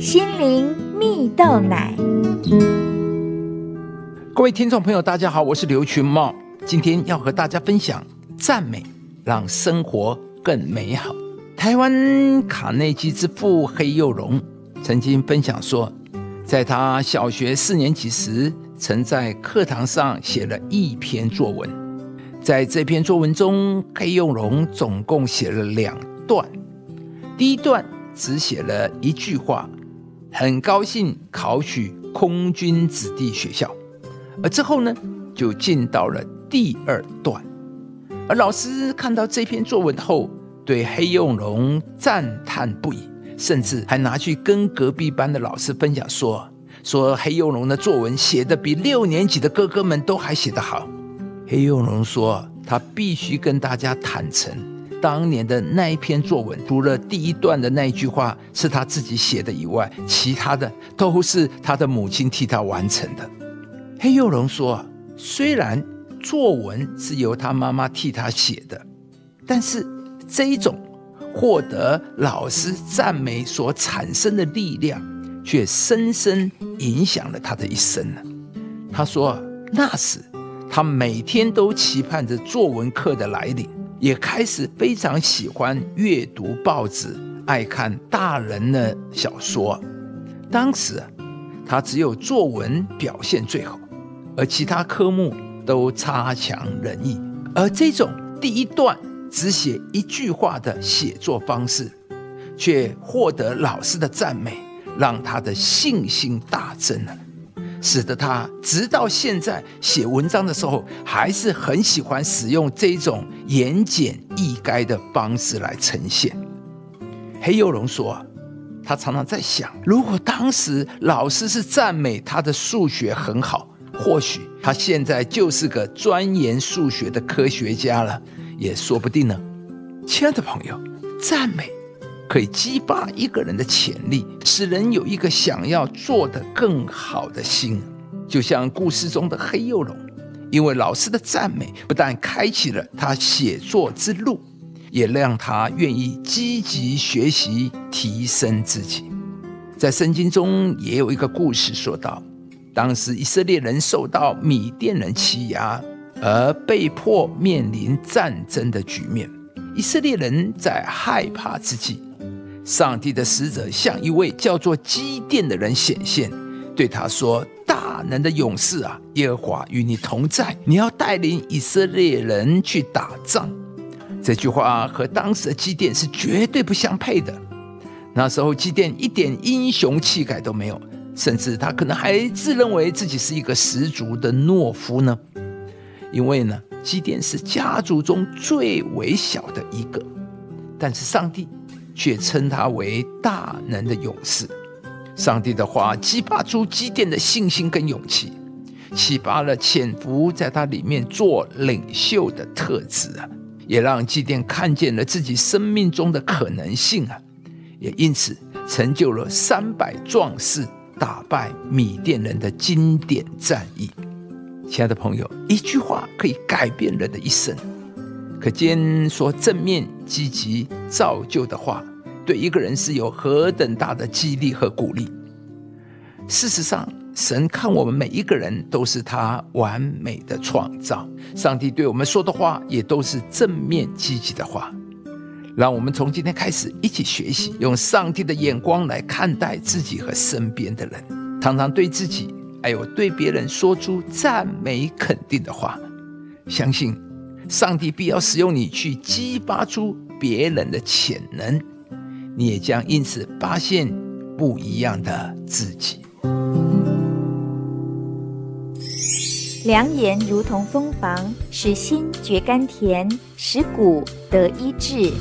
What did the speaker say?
心灵蜜豆奶。各位听众朋友，大家好，我是刘群茂，今天要和大家分享赞美让生活更美好。台湾卡内基之父黑幼龙曾经分享说，在他小学四年级时，曾在课堂上写了一篇作文。在这篇作文中，黑幼龙总共写了两段。第一段只写了一句话：“很高兴考取空军子弟学校。”而之后呢，就进到了第二段。而老师看到这篇作文后，对黑幼龙赞叹不已，甚至还拿去跟隔壁班的老师分享说：“说黑幼龙的作文写得比六年级的哥哥们都还写得好。”黑幼龙说：“他必须跟大家坦诚，当年的那一篇作文，除了第一段的那一句话是他自己写的以外，其他的都是他的母亲替他完成的。”黑幼龙说：“虽然作文是由他妈妈替他写的，但是这一种获得老师赞美所产生的力量，却深深影响了他的一生呢。”他说：“那时。”他每天都期盼着作文课的来临，也开始非常喜欢阅读报纸，爱看大人的小说。当时，他只有作文表现最好，而其他科目都差强人意。而这种第一段只写一句话的写作方式，却获得老师的赞美，让他的信心大增了。使得他直到现在写文章的时候，还是很喜欢使用这种言简意赅的方式来呈现。黑幼龙说，他常常在想，如果当时老师是赞美他的数学很好，或许他现在就是个钻研数学的科学家了，也说不定呢。亲爱的朋友，赞美。可以激发一个人的潜力，使人有一个想要做得更好的心。就像故事中的黑幼龙，因为老师的赞美，不但开启了他写作之路，也让他愿意积极学习，提升自己。在圣经中也有一个故事说到，当时以色列人受到米甸人欺压，而被迫面临战争的局面。以色列人在害怕之际，上帝的使者向一位叫做基甸的人显现，对他说：“大能的勇士啊，耶和华与你同在，你要带领以色列人去打仗。”这句话和当时的基甸是绝对不相配的。那时候基甸一点英雄气概都没有，甚至他可能还自认为自己是一个十足的懦夫呢。因为呢，基甸是家族中最微小的一个，但是上帝。却称他为大能的勇士。上帝的话激发出基甸的信心跟勇气，启发了潜伏在他里面做领袖的特质啊，也让基甸看见了自己生命中的可能性啊，也因此成就了三百壮士打败米甸人的经典战役。亲爱的朋友，一句话可以改变人的一生。可见说正面、积极、造就的话，对一个人是有何等大的激励和鼓励。事实上，神看我们每一个人都是他完美的创造。上帝对我们说的话也都是正面、积极的话。让我们从今天开始一起学习，用上帝的眼光来看待自己和身边的人，常常对自己还有对别人说出赞美肯定的话，相信。上帝必要使用你去激发出别人的潜能，你也将因此发现不一样的自己。良言如同蜂房，使心觉甘甜，使骨得医治。